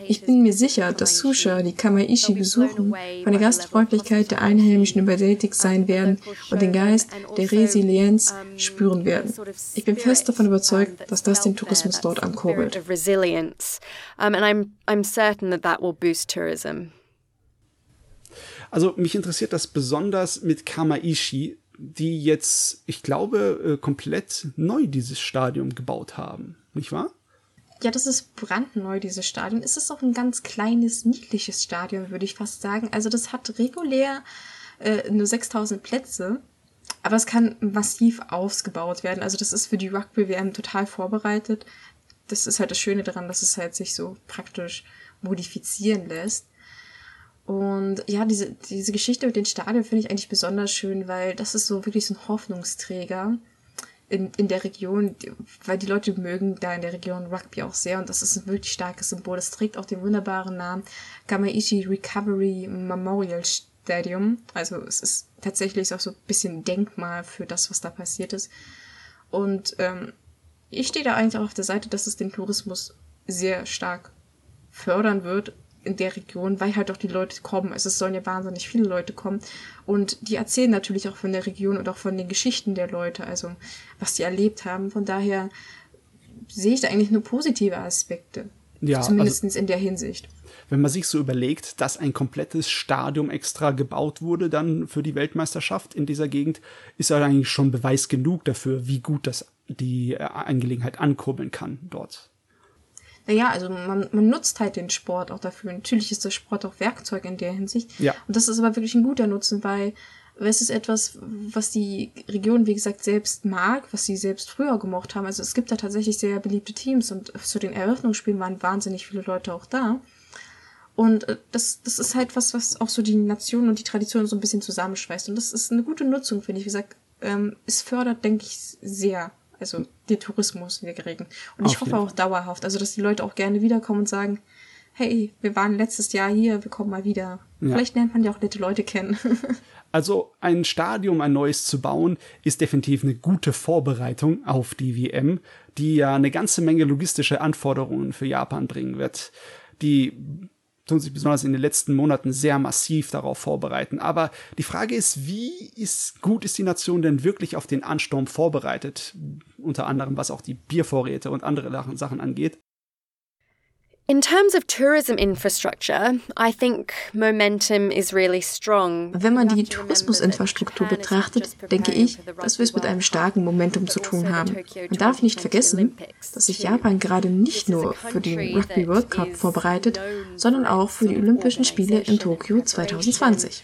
Ich bin mir sicher, dass Zuschauer, die Kamaishi besuchen, von der Gastfreundlichkeit der Einheimischen überwältigt sein werden und den Geist der Resilienz spüren werden. Ich bin fest davon überzeugt, dass das den Tourismus dort ankurbelt. Of resilience, and I'm I'm certain that that will boost tourism. Also mich interessiert das besonders mit Kamaishi, die jetzt, ich glaube, äh, komplett neu dieses Stadion gebaut haben, nicht wahr? Ja, das ist brandneu, dieses Stadion. Es ist auch ein ganz kleines, niedliches Stadion, würde ich fast sagen. Also das hat regulär äh, nur 6000 Plätze, aber es kann massiv ausgebaut werden. Also das ist für die Rugby-WM total vorbereitet. Das ist halt das Schöne daran, dass es halt sich so praktisch modifizieren lässt. Und ja, diese, diese Geschichte mit den Stadien finde ich eigentlich besonders schön, weil das ist so wirklich so ein Hoffnungsträger in, in der Region, weil die Leute mögen da in der Region Rugby auch sehr und das ist ein wirklich starkes Symbol. Das trägt auch den wunderbaren Namen Gamaishi Recovery Memorial Stadium. Also es ist tatsächlich auch so ein bisschen Denkmal für das, was da passiert ist. Und ähm, ich stehe da eigentlich auch auf der Seite, dass es den Tourismus sehr stark fördern wird in der Region, weil halt auch die Leute kommen. Also es sollen ja wahnsinnig viele Leute kommen. Und die erzählen natürlich auch von der Region und auch von den Geschichten der Leute, also was die erlebt haben. Von daher sehe ich da eigentlich nur positive Aspekte. Ja, Zumindest in der Hinsicht. Wenn man sich so überlegt, dass ein komplettes Stadion extra gebaut wurde dann für die Weltmeisterschaft in dieser Gegend, ist ja eigentlich schon Beweis genug dafür, wie gut das die äh, Angelegenheit ankurbeln kann dort. Naja, also man, man nutzt halt den Sport auch dafür. Natürlich ist der Sport auch Werkzeug in der Hinsicht. Ja. Und das ist aber wirklich ein guter Nutzen, weil es ist etwas, was die Region, wie gesagt, selbst mag, was sie selbst früher gemocht haben. Also es gibt da tatsächlich sehr beliebte Teams und zu den Eröffnungsspielen waren wahnsinnig viele Leute auch da. Und äh, das, das ist halt was, was auch so die Nation und die Tradition so ein bisschen zusammenschweißt. Und das ist eine gute Nutzung, finde ich. Wie gesagt, ähm, es fördert, denke ich, sehr, also den Tourismus in der Gegend. Und ich Auf hoffe auch dauerhaft, also dass die Leute auch gerne wiederkommen und sagen, hey, wir waren letztes Jahr hier, wir kommen mal wieder. Ja. Vielleicht lernt man ja auch nette Leute kennen. (laughs) Also ein Stadion, ein neues zu bauen, ist definitiv eine gute Vorbereitung auf die WM, die ja eine ganze Menge logistische Anforderungen für Japan bringen wird. Die tun sich besonders in den letzten Monaten sehr massiv darauf vorbereiten. Aber die Frage ist, wie ist, gut ist die Nation denn wirklich auf den Ansturm vorbereitet? Unter anderem, was auch die Biervorräte und andere Sachen angeht. In terms of tourism infrastructure, I think momentum is really strong. Wenn man die Tourismusinfrastruktur betrachtet, denke ich, dass wir es mit einem starken Momentum zu tun haben. Man darf nicht vergessen, dass sich Japan gerade nicht nur für den Rugby World Cup vorbereitet, sondern auch für die Olympischen Spiele in Tokio 2020.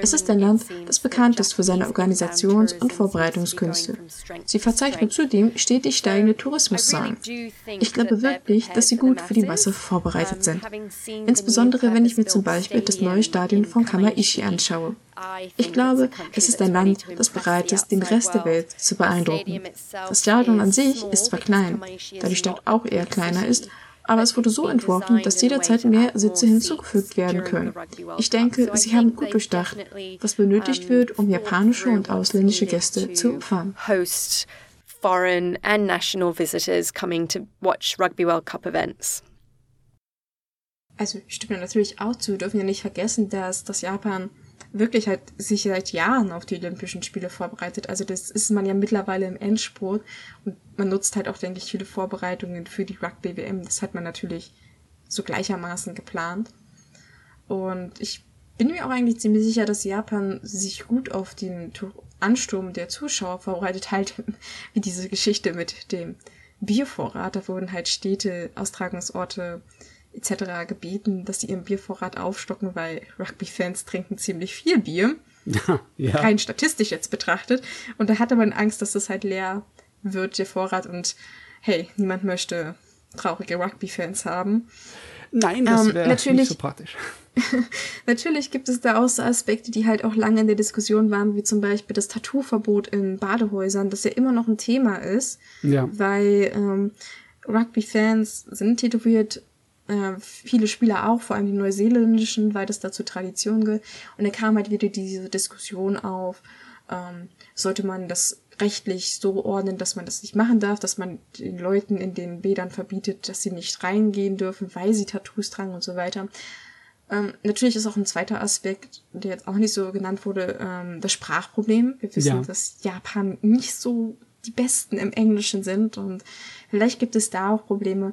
Es ist ein Land, das bekannt ist für seine Organisations- und Vorbereitungskünste. Sie verzeichnen zudem stetig steigende Tourismuszahlen. Ich glaube wirklich, dass sie gut für die Masse vorbereitet sind. Insbesondere wenn ich mir zum Beispiel das neue Stadion von Kamaishi anschaue. Ich glaube, es ist ein Land, das bereit ist, den Rest der Welt zu beeindrucken. Das Stadion an sich ist zwar klein, da die Stadt auch eher kleiner ist, aber es wurde so entworfen, dass jederzeit mehr Sitze hinzugefügt werden können. Ich denke, sie haben gut durchdacht, was benötigt wird, um japanische und ausländische Gäste zu empfangen. Foreign and national visitors coming to watch Rugby World Cup events. Also ich stimme natürlich auch zu. Wir dürfen ja nicht vergessen, dass das Japan wirklich halt sich seit Jahren auf die Olympischen Spiele vorbereitet. Also das ist man ja mittlerweile im Endspurt und man nutzt halt auch, denke ich, viele Vorbereitungen für die Rugby-WM. Das hat man natürlich so gleichermaßen geplant. Und ich bin mir auch eigentlich ziemlich sicher, dass Japan sich gut auf den Ansturm der Zuschauer vorbereitet, halt (laughs) wie diese Geschichte mit dem Biervorrat. Da wurden halt Städte, Austragungsorte etc. gebeten, dass sie ihren Biervorrat aufstocken, weil Rugby-Fans trinken ziemlich viel Bier. (laughs) ja. Rein statistisch jetzt betrachtet. Und da hatte man Angst, dass das halt leer wird, der Vorrat. Und hey, niemand möchte traurige Rugby-Fans haben. Nein, das wäre ähm, nicht so praktisch. (laughs) natürlich gibt es da auch so Aspekte, die halt auch lange in der Diskussion waren, wie zum Beispiel das Tattoo-Verbot in Badehäusern, das ja immer noch ein Thema ist. Ja. Weil ähm, Rugby-Fans sind tätowiert äh, viele Spieler auch, vor allem die neuseeländischen, weil das dazu Tradition gehört. Und da kam halt wieder diese Diskussion auf, ähm, sollte man das rechtlich so ordnen, dass man das nicht machen darf, dass man den Leuten in den Bädern verbietet, dass sie nicht reingehen dürfen, weil sie Tattoos tragen und so weiter. Ähm, natürlich ist auch ein zweiter Aspekt, der jetzt auch nicht so genannt wurde, ähm, das Sprachproblem. Wir wissen, ja. dass Japan nicht so die Besten im Englischen sind und vielleicht gibt es da auch Probleme.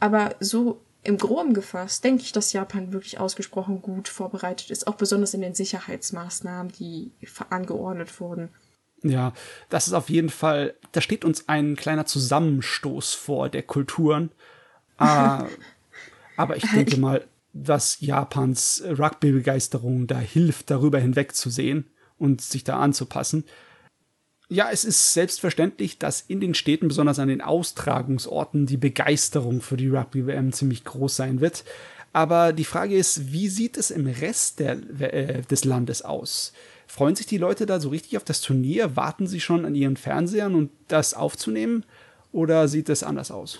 Aber so im Groben gefasst denke ich, dass Japan wirklich ausgesprochen gut vorbereitet ist, auch besonders in den Sicherheitsmaßnahmen, die angeordnet wurden. Ja, das ist auf jeden Fall, da steht uns ein kleiner Zusammenstoß vor der Kulturen. Ah, (laughs) aber ich denke mal, dass Japans Rugby-Begeisterung da hilft, darüber hinwegzusehen und sich da anzupassen. Ja, es ist selbstverständlich, dass in den Städten, besonders an den Austragungsorten, die Begeisterung für die Rugby-WM ziemlich groß sein wird. Aber die Frage ist, wie sieht es im Rest der, äh, des Landes aus? Freuen sich die Leute da so richtig auf das Turnier? Warten sie schon an ihren Fernsehern und um das aufzunehmen? Oder sieht es anders aus?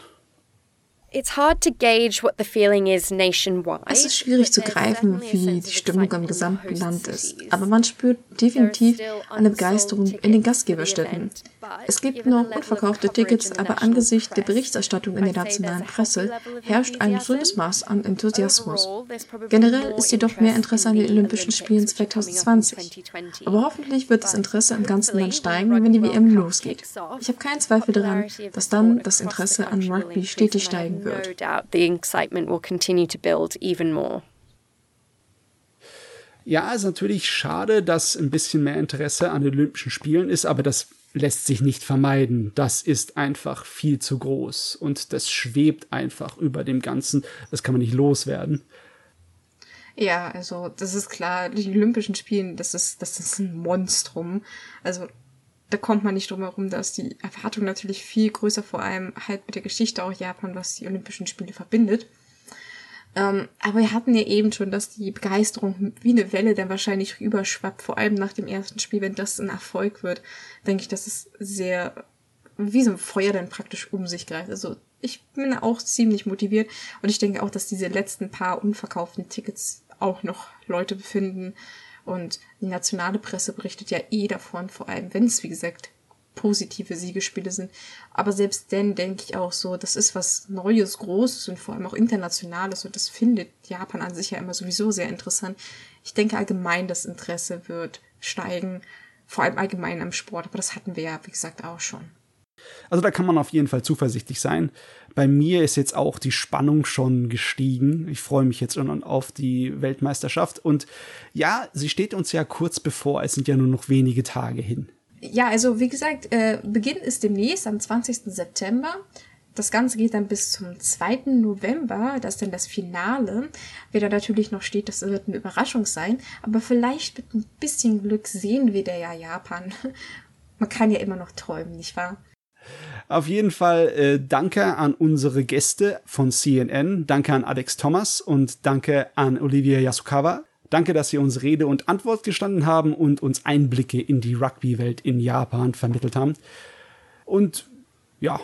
Es ist schwierig zu greifen, wie die Stimmung im gesamten Land ist, aber man spürt definitiv eine Begeisterung in den Gastgeberstädten. Es gibt noch unverkaufte Tickets, aber angesichts der Berichterstattung in der nationalen Presse herrscht ein gesundes Maß an Enthusiasmus. Generell ist jedoch mehr Interesse an den Olympischen Spielen 2020. Aber hoffentlich wird das Interesse im ganzen Land steigen, wenn die WM losgeht. Ich habe keinen Zweifel daran, dass dann das Interesse an Rugby stetig steigen wird. Ja, es ist natürlich schade, dass ein bisschen mehr Interesse an den Olympischen Spielen ist, aber das lässt sich nicht vermeiden. Das ist einfach viel zu groß und das schwebt einfach über dem Ganzen. Das kann man nicht loswerden. Ja, also das ist klar, die Olympischen Spielen, das ist, das ist ein Monstrum. Also da kommt man nicht drum herum, dass die Erwartung natürlich viel größer, vor allem halt mit der Geschichte auch Japan, was die Olympischen Spiele verbindet. Ähm, aber wir hatten ja eben schon, dass die Begeisterung wie eine Welle dann wahrscheinlich rüberschwappt, vor allem nach dem ersten Spiel, wenn das ein Erfolg wird, denke ich, dass es sehr wie so ein Feuer dann praktisch um sich greift. Also ich bin auch ziemlich motiviert und ich denke auch, dass diese letzten paar unverkauften Tickets auch noch Leute befinden, und die nationale Presse berichtet ja eh davon, vor allem wenn es, wie gesagt, positive Siegespiele sind. Aber selbst dann denke ich auch so, das ist was Neues, Großes und vor allem auch Internationales und das findet Japan an sich ja immer sowieso sehr interessant. Ich denke allgemein, das Interesse wird steigen, vor allem allgemein am Sport, aber das hatten wir ja, wie gesagt, auch schon. Also da kann man auf jeden Fall zuversichtlich sein. Bei mir ist jetzt auch die Spannung schon gestiegen. Ich freue mich jetzt schon auf die Weltmeisterschaft. Und ja, sie steht uns ja kurz bevor. Es sind ja nur noch wenige Tage hin. Ja, also wie gesagt, äh, Beginn ist demnächst am 20. September. Das Ganze geht dann bis zum 2. November, das ist dann das Finale. Wer da natürlich noch steht, das wird eine Überraschung sein. Aber vielleicht mit ein bisschen Glück sehen wir da ja Japan. Man kann ja immer noch träumen, nicht wahr? Auf jeden Fall äh, danke an unsere Gäste von CNN, danke an Alex Thomas und danke an Olivia Yasukawa. Danke, dass Sie uns Rede und Antwort gestanden haben und uns Einblicke in die Rugby-Welt in Japan vermittelt haben. Und ja,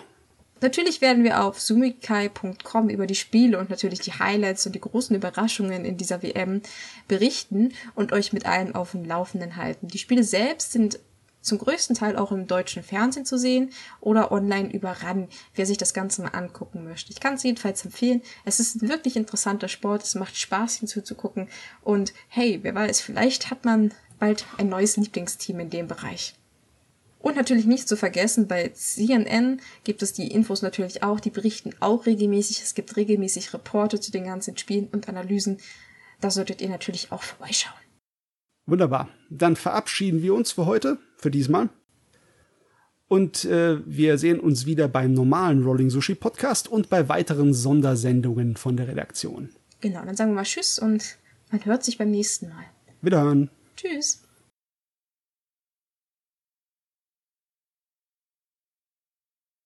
Natürlich werden wir auf sumikai.com über die Spiele und natürlich die Highlights und die großen Überraschungen in dieser WM berichten und euch mit allen auf dem Laufenden halten. Die Spiele selbst sind zum größten Teil auch im deutschen Fernsehen zu sehen oder online über RAN, wer sich das Ganze mal angucken möchte. Ich kann es jedenfalls empfehlen. Es ist ein wirklich interessanter Sport, es macht Spaß hinzuzugucken und hey, wer weiß, vielleicht hat man bald ein neues Lieblingsteam in dem Bereich. Und natürlich nicht zu vergessen, bei CNN gibt es die Infos natürlich auch, die berichten auch regelmäßig. Es gibt regelmäßig Reporte zu den ganzen Spielen und Analysen. Da solltet ihr natürlich auch vorbeischauen. Wunderbar. Dann verabschieden wir uns für heute, für diesmal. Und äh, wir sehen uns wieder beim normalen Rolling Sushi Podcast und bei weiteren Sondersendungen von der Redaktion. Genau, dann sagen wir mal Tschüss und man hört sich beim nächsten Mal. Wiederhören. Tschüss.